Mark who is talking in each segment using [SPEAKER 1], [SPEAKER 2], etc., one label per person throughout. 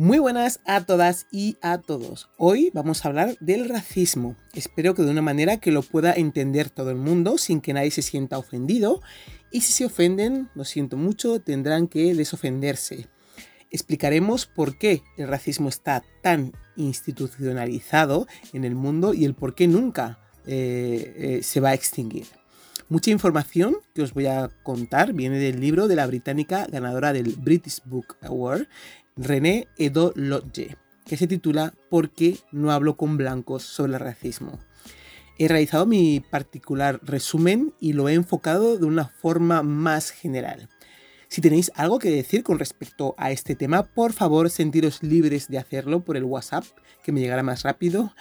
[SPEAKER 1] Muy buenas a todas y a todos. Hoy vamos a hablar del racismo. Espero que de una manera que lo pueda entender todo el mundo sin que nadie se sienta ofendido. Y si se ofenden, lo siento mucho, tendrán que desofenderse. Explicaremos por qué el racismo está tan institucionalizado en el mundo y el por qué nunca eh, eh, se va a extinguir. Mucha información que os voy a contar viene del libro de la británica ganadora del British Book Award, René Edo Lodge, que se titula ¿Por qué no hablo con blancos sobre el racismo? He realizado mi particular resumen y lo he enfocado de una forma más general. Si tenéis algo que decir con respecto a este tema, por favor sentiros libres de hacerlo por el WhatsApp, que me llegará más rápido,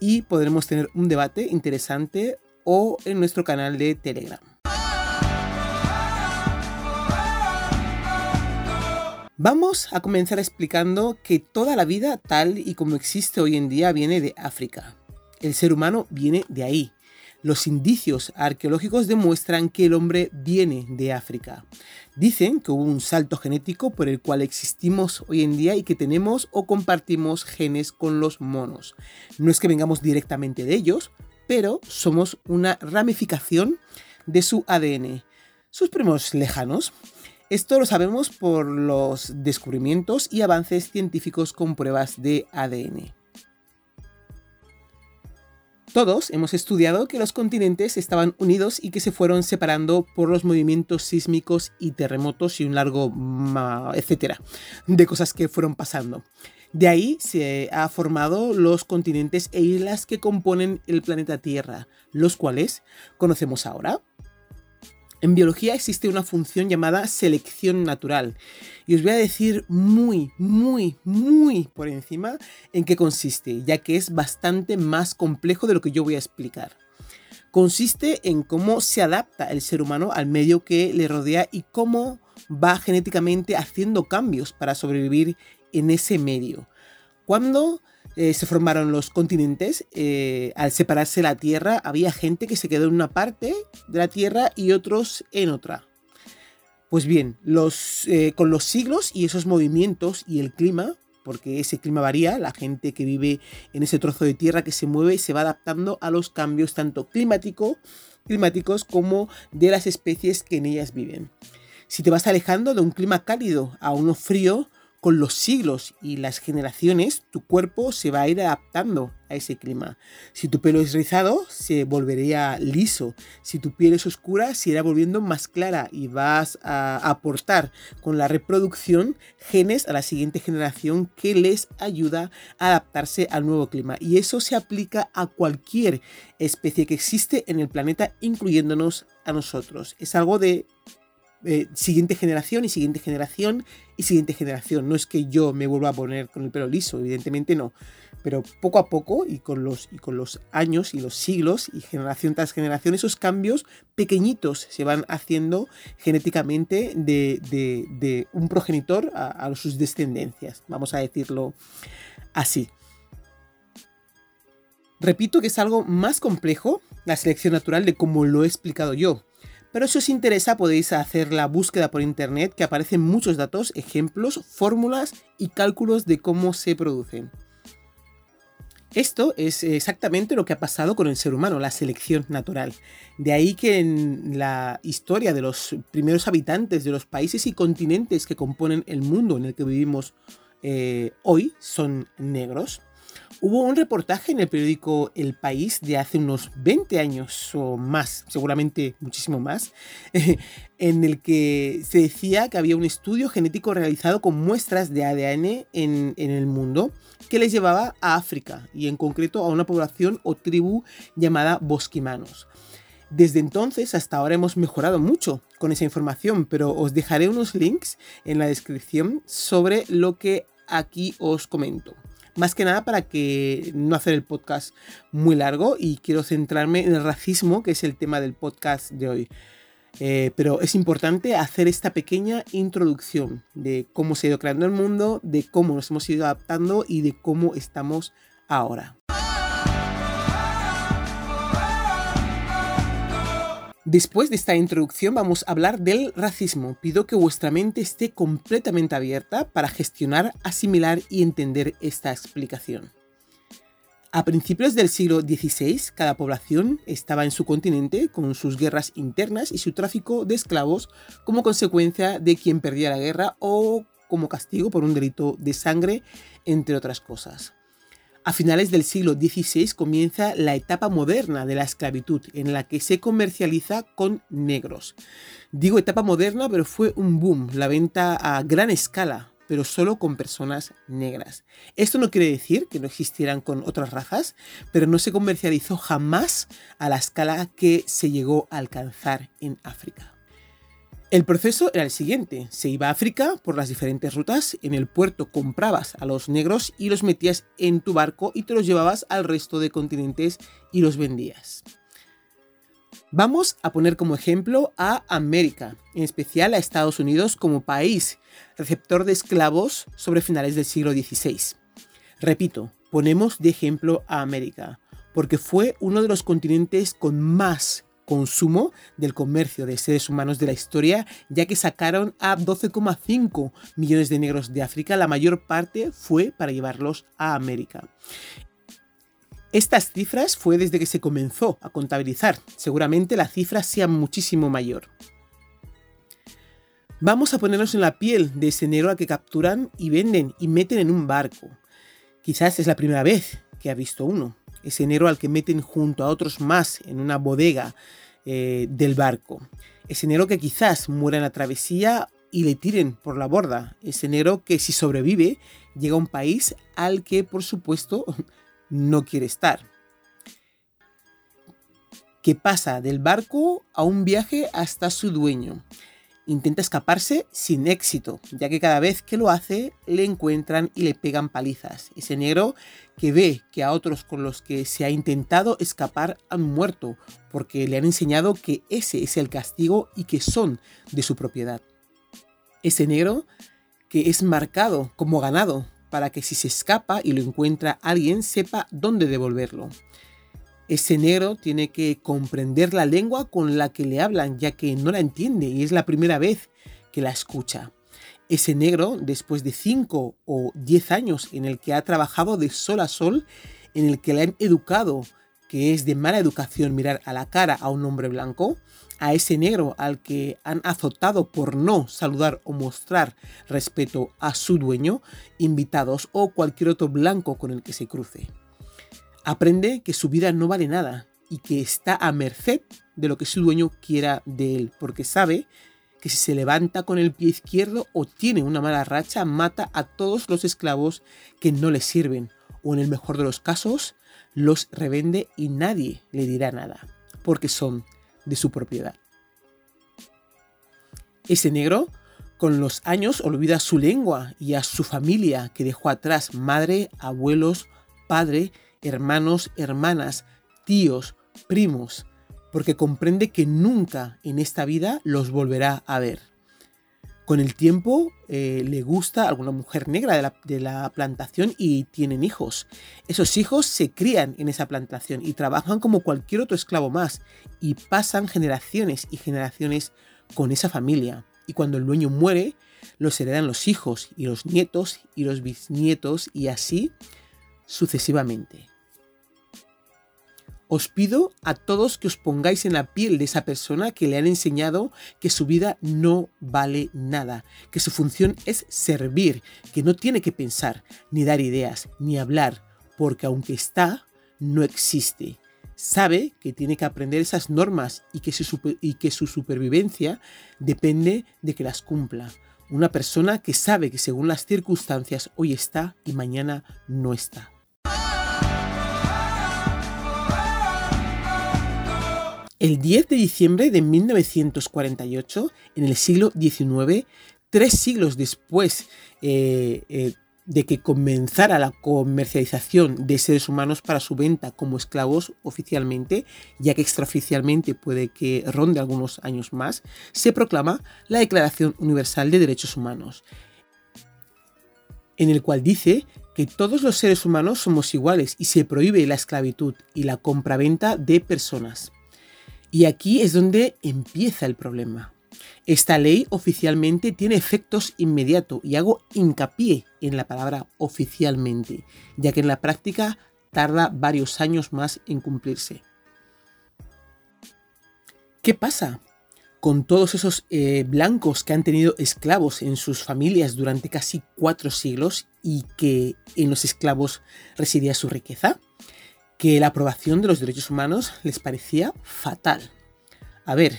[SPEAKER 1] y podremos tener un debate interesante o en nuestro canal de Telegram. Vamos a comenzar explicando que toda la vida tal y como existe hoy en día viene de África. El ser humano viene de ahí. Los indicios arqueológicos demuestran que el hombre viene de África. Dicen que hubo un salto genético por el cual existimos hoy en día y que tenemos o compartimos genes con los monos. No es que vengamos directamente de ellos, pero somos una ramificación de su ADN. Sus primos lejanos. Esto lo sabemos por los descubrimientos y avances científicos con pruebas de ADN. Todos hemos estudiado que los continentes estaban unidos y que se fueron separando por los movimientos sísmicos y terremotos y un largo etcétera de cosas que fueron pasando. De ahí se ha formado los continentes e islas que componen el planeta Tierra, los cuales conocemos ahora. En biología existe una función llamada selección natural y os voy a decir muy, muy, muy por encima en qué consiste, ya que es bastante más complejo de lo que yo voy a explicar. Consiste en cómo se adapta el ser humano al medio que le rodea y cómo va genéticamente haciendo cambios para sobrevivir en ese medio. Cuando eh, se formaron los continentes, eh, al separarse la Tierra, había gente que se quedó en una parte de la Tierra y otros en otra. Pues bien, eh, con los siglos y esos movimientos y el clima, porque ese clima varía, la gente que vive en ese trozo de tierra que se mueve se va adaptando a los cambios tanto climático, climáticos como de las especies que en ellas viven. Si te vas alejando de un clima cálido a uno frío, con los siglos y las generaciones, tu cuerpo se va a ir adaptando a ese clima. Si tu pelo es rizado, se volvería liso. Si tu piel es oscura, se irá volviendo más clara y vas a aportar con la reproducción genes a la siguiente generación que les ayuda a adaptarse al nuevo clima. Y eso se aplica a cualquier especie que existe en el planeta, incluyéndonos a nosotros. Es algo de eh, siguiente generación y siguiente generación y siguiente generación. No es que yo me vuelva a poner con el pelo liso, evidentemente no. Pero poco a poco y con los, y con los años y los siglos y generación tras generación, esos cambios pequeñitos se van haciendo genéticamente de, un progenitor a, a sus descendencias, vamos a decirlo así. Repito que es algo más complejo la selección natural de como lo he explicado yo. Pero si os interesa podéis hacer la búsqueda por internet que aparecen muchos datos, ejemplos, fórmulas y cálculos de cómo se producen. Esto es exactamente lo que ha pasado con el ser humano, la selección natural. De ahí que en la historia de los primeros habitantes de los países y continentes que componen el mundo en el que vivimos eh, hoy son negros. Hubo un reportaje en el periódico El País de hace unos 20 años o más, seguramente muchísimo más, en el que se decía que había un estudio genético realizado con muestras de ADN en, el mundo que les llevaba a África y en concreto a una población o tribu llamada bosquimanos. Desde entonces hasta ahora hemos mejorado mucho con esa información, pero os dejaré unos links en la descripción sobre lo que aquí os comento. Más que nada para que no hacer el podcast muy largo y quiero centrarme en el racismo, que es el tema del podcast de hoy. Eh, pero es importante hacer esta pequeña introducción de cómo se ha ido creando el mundo, de cómo nos hemos ido adaptando y de cómo estamos ahora. Después de esta introducción vamos a hablar del racismo. Pido que vuestra mente esté completamente abierta para gestionar, asimilar y entender esta explicación. A principios del siglo XVI, cada población estaba en su continente con sus guerras internas y su tráfico de esclavos como consecuencia de quien perdía la guerra o como castigo por un delito de sangre, entre otras cosas. A finales del siglo XVI comienza la etapa moderna de la esclavitud, en la que se comercializa con negros. Digo etapa moderna, pero fue un boom, la venta a gran escala pero solo con personas negras. Esto no quiere decir que no existieran con otras razas, pero no se comercializó jamás a la escala que se llegó a alcanzar en África. El proceso era el siguiente, se iba a África por las diferentes rutas, en el puerto comprabas a los negros y los metías en tu barco y te los llevabas al resto de continentes y los vendías. Vamos a poner como ejemplo a América, en especial a Estados Unidos como país receptor de esclavos sobre finales del siglo XVI. Repito, ponemos de ejemplo a América, porque fue uno de los continentes con más consumo del comercio de seres humanos de la historia, ya que sacaron a 12,5 millones de negros de África, la mayor parte fue para llevarlos a América. Estas cifras fue desde que se comenzó a contabilizar. Seguramente la cifra sea muchísimo mayor. Vamos a ponernos en la piel de ese negro al que capturan y venden y meten en un barco. Quizás es la primera vez que ha visto uno. Ese negro al que meten junto a otros más en una bodega eh, del barco. Ese negro que quizás muera en la travesía y le tiren por la borda. Ese negro que si sobrevive llega a un país al que por supuesto no quiere estar. Que pasa del barco a un viaje hasta su dueño. Intenta escaparse sin éxito, ya que cada vez que lo hace le encuentran y le pegan palizas. Ese negro que ve que a otros con los que se ha intentado escapar han muerto, porque le han enseñado que ese es el castigo y que son de su propiedad. Ese negro que es marcado como ganado para que si se escapa y lo encuentra alguien sepa dónde devolverlo. Ese negro tiene que comprender la lengua con la que le hablan, ya que no la entiende y es la primera vez que la escucha. Ese negro, después de 5 o 10 años en el que ha trabajado de sol a sol, en el que le han educado que es de mala educación mirar a la cara a un hombre blanco, a ese negro al que han azotado por no saludar o mostrar respeto a su dueño, invitados o cualquier otro blanco con el que se cruce. Aprende que su vida no vale nada y que está a merced de lo que su dueño quiera de él, porque sabe que si se levanta con el pie izquierdo o tiene una mala racha, mata a todos los esclavos que no le sirven, o en el mejor de los casos, los revende y nadie le dirá nada, porque son de su propiedad. Ese negro, con los años, olvida su lengua y a su familia que dejó atrás madre, abuelos, padre, hermanos, hermanas, tíos, primos, porque comprende que nunca en esta vida los volverá a ver. Con el tiempo eh, le gusta alguna mujer negra de la, plantación y tienen hijos. Esos hijos se crían en esa plantación y trabajan como cualquier otro esclavo más y pasan generaciones y generaciones con esa familia. Y cuando el dueño muere, los heredan los hijos y los nietos y los bisnietos y así sucesivamente. Os pido a todos que os pongáis en la piel de esa persona que le han enseñado que su vida no vale nada, que su función es servir, que no tiene que pensar, ni dar ideas, ni hablar, porque aunque está, no existe. Sabe que tiene que aprender esas normas y que su, supervivencia depende de que las cumpla. Una persona que sabe que según las circunstancias hoy está y mañana no está. El 10 de diciembre de 1948, en el siglo XIX, tres siglos después eh, eh, de que comenzara la comercialización de seres humanos para su venta como esclavos oficialmente, ya que extraoficialmente puede que ronde algunos años más, se proclama la Declaración Universal de Derechos Humanos, en el cual dice que todos los seres humanos somos iguales y se prohíbe la esclavitud y la compraventa de personas. Y aquí es donde empieza el problema. Esta ley oficialmente tiene efectos inmediatos y hago hincapié en la palabra oficialmente, ya que en la práctica tarda varios años más en cumplirse. ¿Qué pasa con todos esos eh, blancos que han tenido esclavos en sus familias durante casi cuatro siglos y que en los esclavos residía su riqueza? Que la aprobación de los derechos humanos les parecía fatal. A ver,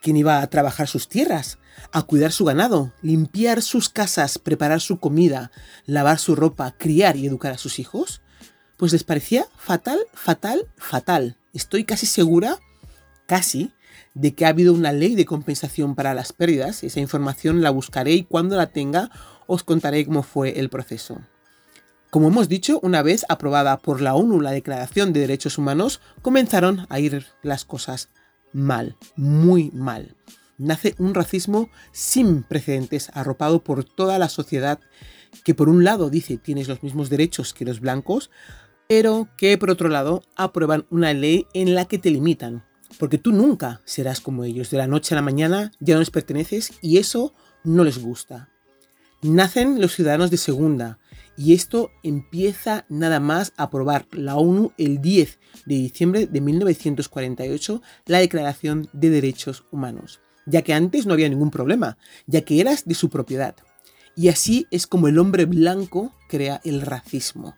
[SPEAKER 1] ¿quién iba a trabajar sus tierras? A cuidar su ganado, limpiar sus casas, preparar su comida, lavar su ropa, criar y educar a sus hijos? Pues les parecía fatal, fatal, fatal. Estoy casi segura, casi, de que ha habido una ley de compensación para las pérdidas. Esa información la buscaré y cuando la tenga os contaré cómo fue el proceso. Como hemos dicho, una vez aprobada por la ONU la Declaración de Derechos Humanos, comenzaron a ir las cosas mal, muy mal. Nace un racismo sin precedentes, arropado por toda la sociedad, que por un lado dice tienes los mismos derechos que los blancos, pero que por otro lado aprueban una ley en la que te limitan, porque tú nunca serás como ellos. De la noche a la mañana ya no les perteneces y eso no les gusta. Nacen los ciudadanos de segunda y esto empieza nada más a aprobar la ONU el 10 de diciembre de 1948 la Declaración de Derechos Humanos, ya que antes no había ningún problema, ya que eras de su propiedad. Y así es como el hombre blanco crea el racismo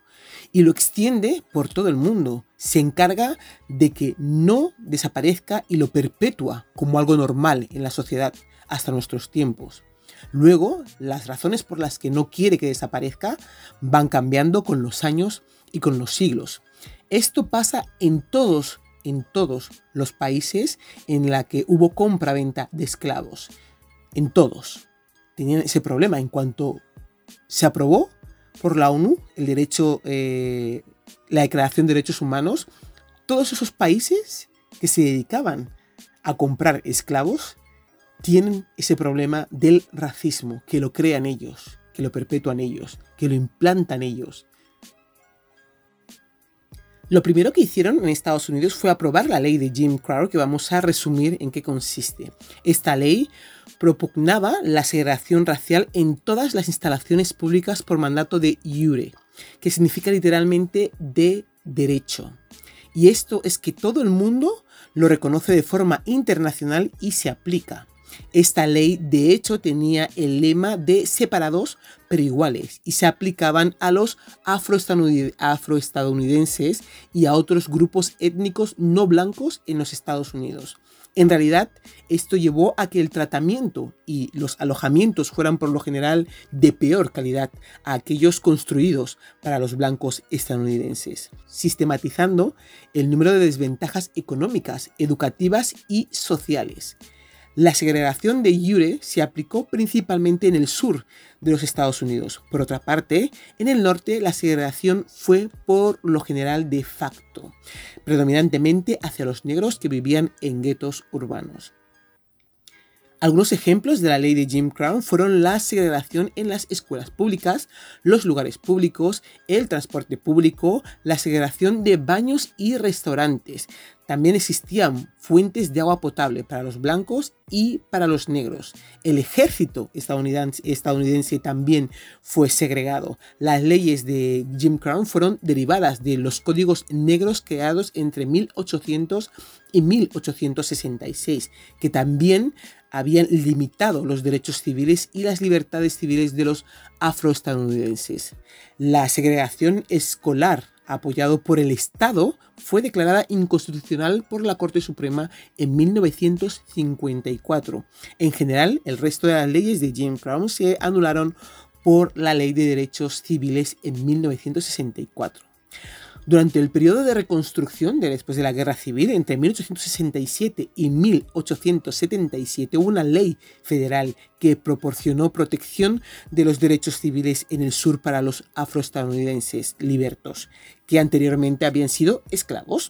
[SPEAKER 1] y lo extiende por todo el mundo. Se encarga de que no desaparezca y lo perpetúa como algo normal en la sociedad hasta nuestros tiempos. Luego, las razones por las que no quiere que desaparezca van cambiando con los años y con los siglos. Esto pasa en todos, en todos los países en la que hubo compra-venta de esclavos. En todos. Tenían ese problema. En cuanto se aprobó, por la ONU, el derecho, eh, la Declaración de Derechos Humanos, todos esos países que se dedicaban a comprar esclavos tienen ese problema del racismo, que lo crean ellos, que lo perpetúan ellos, que lo implantan ellos. Lo primero que hicieron en Estados Unidos fue aprobar la ley de Jim Crow, que vamos a resumir en qué consiste. Esta ley propugnaba la segregación racial en todas las instalaciones públicas por mandato de iure, que significa literalmente de derecho. Y esto es que todo el mundo lo reconoce de forma internacional y se aplica. Esta ley de hecho tenía el lema de separados pero iguales y se aplicaban a los afroestadounidenses y a otros grupos étnicos no blancos en los Estados Unidos. En realidad, esto llevó a que el tratamiento y los alojamientos fueran por lo general de peor calidad a aquellos construidos para los blancos estadounidenses, sistematizando el número de desventajas económicas, educativas y sociales. La segregación de Jure se aplicó principalmente en el sur de los Estados Unidos. Por otra parte, en el norte la segregación fue por lo general de facto, predominantemente hacia los negros que vivían en guetos urbanos. Algunos ejemplos de la ley de Jim Crow fueron la segregación en las escuelas públicas, los lugares públicos, el transporte público, la segregación de baños y restaurantes, también existían fuentes de agua potable para los blancos y para los negros. El ejército estadounidense, también fue segregado. Las leyes de Jim Crow fueron derivadas de los códigos negros creados entre 1800 y 1866, que también habían limitado los derechos civiles y las libertades civiles de los afroestadounidenses. La segregación escolar apoyado por el Estado, fue declarada inconstitucional por la Corte Suprema en 1954. En general, el resto de las leyes de Jim Crow se anularon por la Ley de Derechos Civiles en 1964. Durante el periodo de reconstrucción de después de la Guerra Civil, entre 1867 y 1877, hubo una ley federal que proporcionó protección de los derechos civiles en el sur para los afroestadounidenses libertos, que anteriormente habían sido esclavos.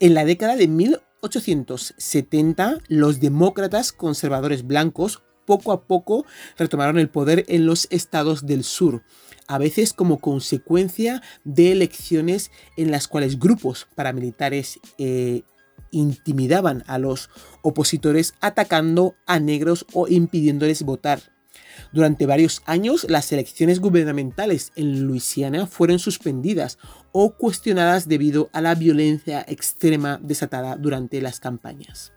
[SPEAKER 1] En la década de 1870, los demócratas conservadores blancos poco a poco retomaron el poder en los estados del sur, a veces como consecuencia de elecciones en las cuales grupos paramilitares eh, intimidaban a los opositores atacando a negros o impidiéndoles votar. Durante varios años, las elecciones gubernamentales en Luisiana fueron suspendidas o cuestionadas debido a la violencia extrema desatada durante las campañas.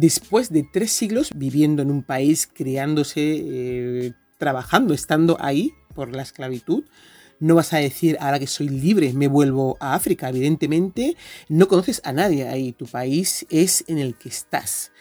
[SPEAKER 1] Después de tres siglos viviendo en un país, criándose, eh, trabajando, estando ahí por la esclavitud, no vas a decir, ahora que soy libre, me vuelvo a África. Evidentemente, no conoces a nadie ahí. Tu país es en el que estás.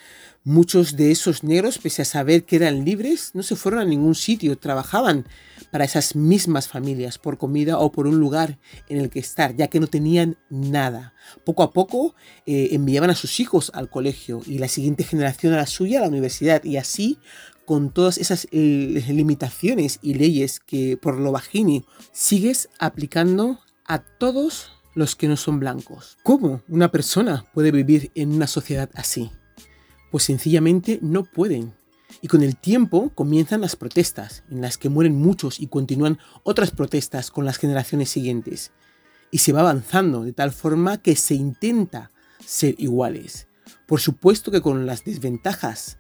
[SPEAKER 1] Muchos de esos negros, pese a saber que eran libres, no se fueron a ningún sitio, trabajaban para esas mismas familias por comida o por un lugar en el que estar, ya que no tenían nada. Poco a poco eh, enviaban a sus hijos al colegio y la siguiente generación a la suya a la universidad y así con todas esas eh, limitaciones y leyes que por lo bajini sigues aplicando a todos los que no son blancos. ¿Cómo una persona puede vivir en una sociedad así? Pues sencillamente no pueden. Y con el tiempo comienzan las protestas, en las que mueren muchos y continúan otras protestas con las generaciones siguientes. Y se va avanzando de tal forma que se intenta ser iguales. Por supuesto que con las desventajas,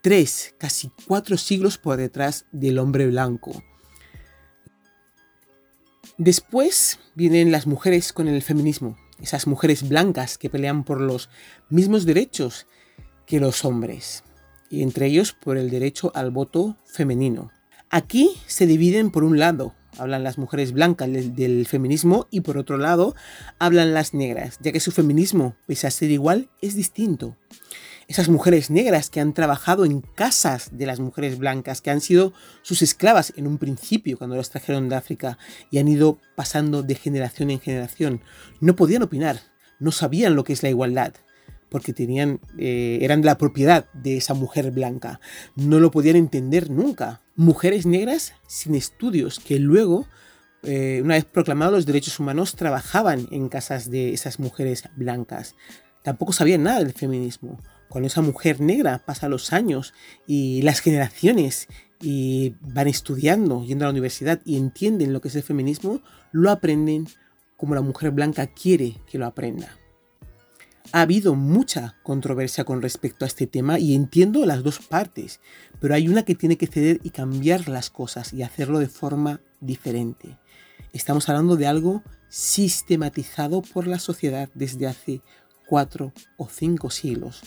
[SPEAKER 1] tres, casi cuatro siglos por detrás del hombre blanco. Después vienen las mujeres con el feminismo, esas mujeres blancas que pelean por los mismos derechos que los hombres, y entre ellos por el derecho al voto femenino. Aquí se dividen por un lado, hablan las mujeres blancas del, feminismo y por otro lado hablan las negras, ya que su feminismo, pese a ser igual, es distinto. Esas mujeres negras que han trabajado en casas de las mujeres blancas, que han sido sus esclavas en un principio cuando las trajeron de África y han ido pasando de generación en generación, no podían opinar, no sabían lo que es la igualdad porque tenían, eh, eran la propiedad de esa mujer blanca. No lo podían entender nunca. Mujeres negras sin estudios que luego, eh, una vez proclamados los derechos humanos, trabajaban en casas de esas mujeres blancas. Tampoco sabían nada del feminismo. Cuando esa mujer negra pasa los años y las generaciones y van estudiando, yendo a la universidad y entienden lo que es el feminismo, lo aprenden como la mujer blanca quiere que lo aprenda. Ha habido mucha controversia con respecto a este tema y entiendo las dos partes, pero hay una que tiene que ceder y cambiar las cosas y hacerlo de forma diferente. Estamos hablando de algo sistematizado por la sociedad desde hace cuatro o cinco siglos.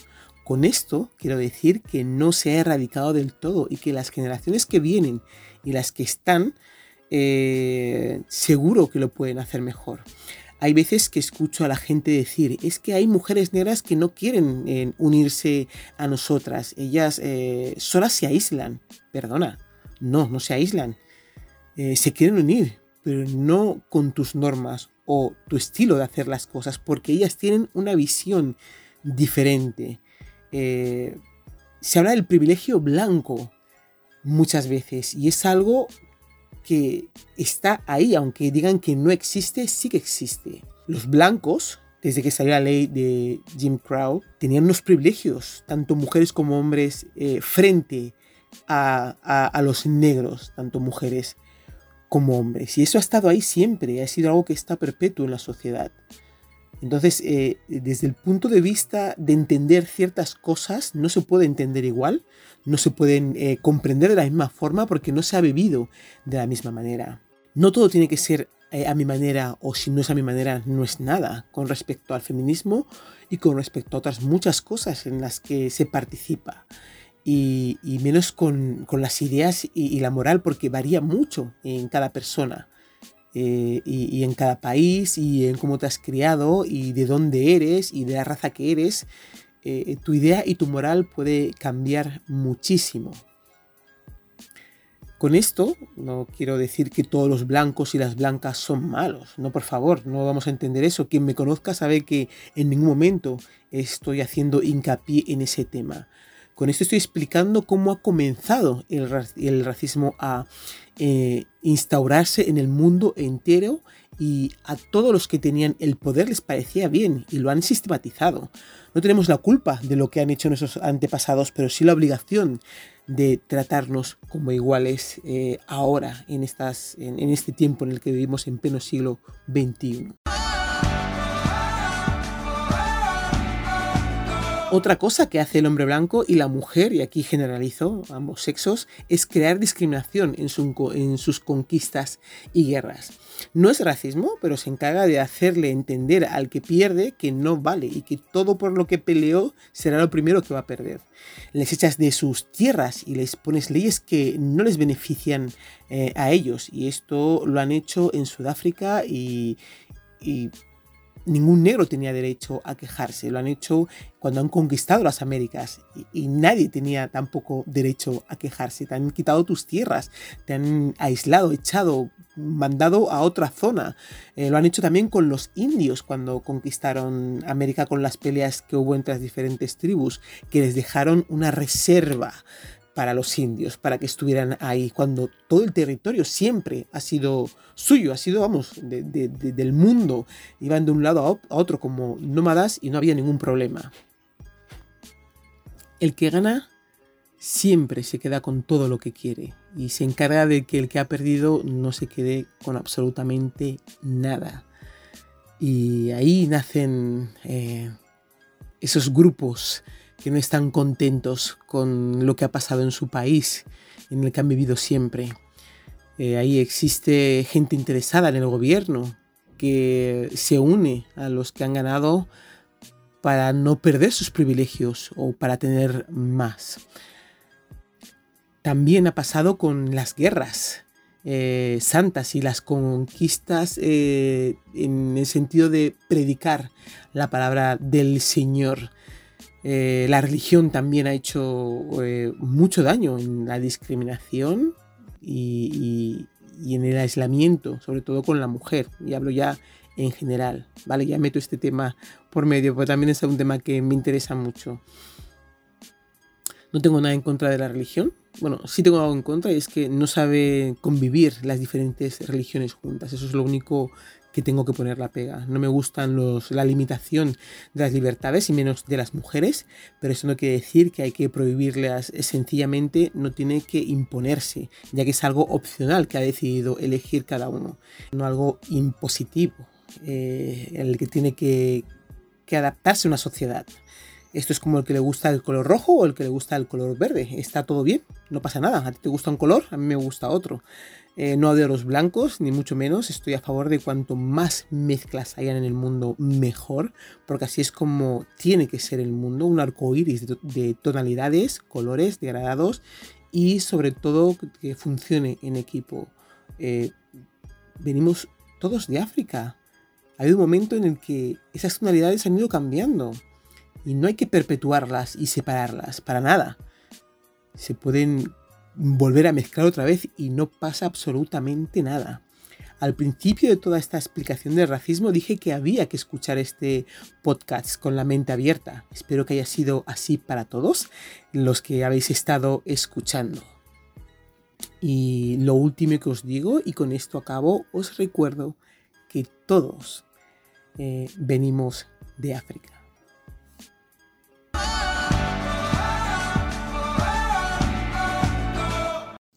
[SPEAKER 1] Con esto quiero decir que no se ha erradicado del todo y que las generaciones que vienen y las que están eh, seguro que lo pueden hacer mejor. Hay veces que escucho a la gente decir, es que hay mujeres negras que no quieren eh, unirse a nosotras, ellas eh, solas se aíslan. Perdona, no, no se aíslan. Eh, se quieren unir, pero no con tus normas o tu estilo de hacer las cosas, porque ellas tienen una visión diferente. se habla del privilegio blanco muchas veces y es algo que está ahí, aunque digan que no existe, sí que existe. Los blancos, desde que salió la ley de Jim Crow, tenían unos privilegios, tanto mujeres como hombres, eh, frente a, los negros, tanto mujeres como hombres. Y eso ha estado ahí siempre, ha sido algo que está perpetuo en la sociedad. Entonces, eh, desde el punto de vista de entender ciertas cosas, no se puede entender igual, no se pueden eh, comprender de la misma forma porque no se ha vivido de la misma manera. No todo tiene que ser eh, a mi manera o si no es a mi manera no es nada con respecto al feminismo y con respecto a otras muchas cosas en las que se participa. Y, menos con, las ideas y la moral porque varía mucho en cada persona. Eh, y, en cada país y en cómo te has criado y de dónde eres y de la raza que eres, eh, tu idea y tu moral puede cambiar muchísimo. Con esto no quiero decir que todos los blancos y las blancas son malos, no por favor, no vamos a entender eso. Quien me conozca sabe que en ningún momento estoy haciendo hincapié en ese tema. Con esto estoy explicando cómo ha comenzado el, el racismo a eh, instaurarse en el mundo entero y a todos los que tenían el poder les parecía bien y lo han sistematizado. No tenemos la culpa de lo que han hecho nuestros antepasados, pero sí la obligación de tratarnos como iguales eh, ahora, en, estas, en, en este tiempo en el que vivimos en pleno siglo XXI. Otra cosa que hace el hombre blanco y la mujer, y aquí generalizo ambos sexos, es crear discriminación en, sus conquistas y guerras. No es racismo, pero se encarga de hacerle entender al que pierde que no vale y que todo por lo que peleó será lo primero que va a perder. Les echas de sus tierras y les pones leyes que no les benefician eh, a ellos. Y esto lo han hecho en Sudáfrica y ningún negro tenía derecho a quejarse. Lo han hecho cuando han conquistado las Américas y, nadie tenía tampoco derecho a quejarse. Te han quitado tus tierras, te han aislado, echado, mandado a otra zona. Eh, lo han hecho también con los indios cuando conquistaron América con las peleas que hubo entre las diferentes tribus, que les dejaron una reserva para los indios, para que estuvieran ahí, cuando todo el territorio siempre ha sido suyo, ha sido, vamos, del mundo, iban de un lado a otro como nómadas y no había ningún problema. El que gana siempre se queda con todo lo que quiere y se encarga de que el que ha perdido no se quede con absolutamente nada. Y ahí nacen eh, esos grupos que no están contentos con lo que ha pasado en su país, en el que han vivido siempre. Eh, ahí existe gente interesada en el gobierno que se une a los que han ganado para no perder sus privilegios o para tener más. También ha pasado con las guerras eh, santas y las conquistas eh, en el sentido de predicar la palabra del Señor. Eh, la religión también ha hecho eh, mucho daño en la discriminación y, en el aislamiento, sobre todo con la mujer. Y hablo ya en general, ¿vale? Ya meto este tema por medio, porque también es un tema que me interesa mucho. No tengo nada en contra de la religión. Bueno, sí tengo algo en contra y es que no sabe convivir las diferentes religiones juntas. Eso es lo único que tengo que poner la pega. No me gustan los, la limitación de las libertades y menos de las mujeres, pero eso no quiere decir que hay que prohibirlas. Sencillamente no tiene que imponerse, ya que es algo opcional que ha decidido elegir cada uno, no algo impositivo, eh, el que tiene que, que adaptarse a una sociedad. Esto es como el que le gusta el color rojo o el que le gusta el color verde. Está todo bien, no pasa nada. A ti te gusta un color, a mí me gusta otro. Eh, no odio los blancos, ni mucho menos. Estoy a favor de cuanto más mezclas hayan en el mundo, mejor. Porque así es como tiene que ser el mundo. Un arco iris de, tonalidades, colores degradados y sobre todo que funcione en equipo. Eh, venimos todos de África. Ha habido un momento en el que esas tonalidades han ido cambiando. Y no hay que perpetuarlas y separarlas, para nada. Se pueden volver a mezclar otra vez y no pasa absolutamente nada. Al principio de toda esta explicación del racismo dije que había que escuchar este podcast con la mente abierta. Espero que haya sido así para todos los que habéis estado escuchando. Y lo último que os digo, y con esto acabo, os recuerdo que todos eh, venimos de África.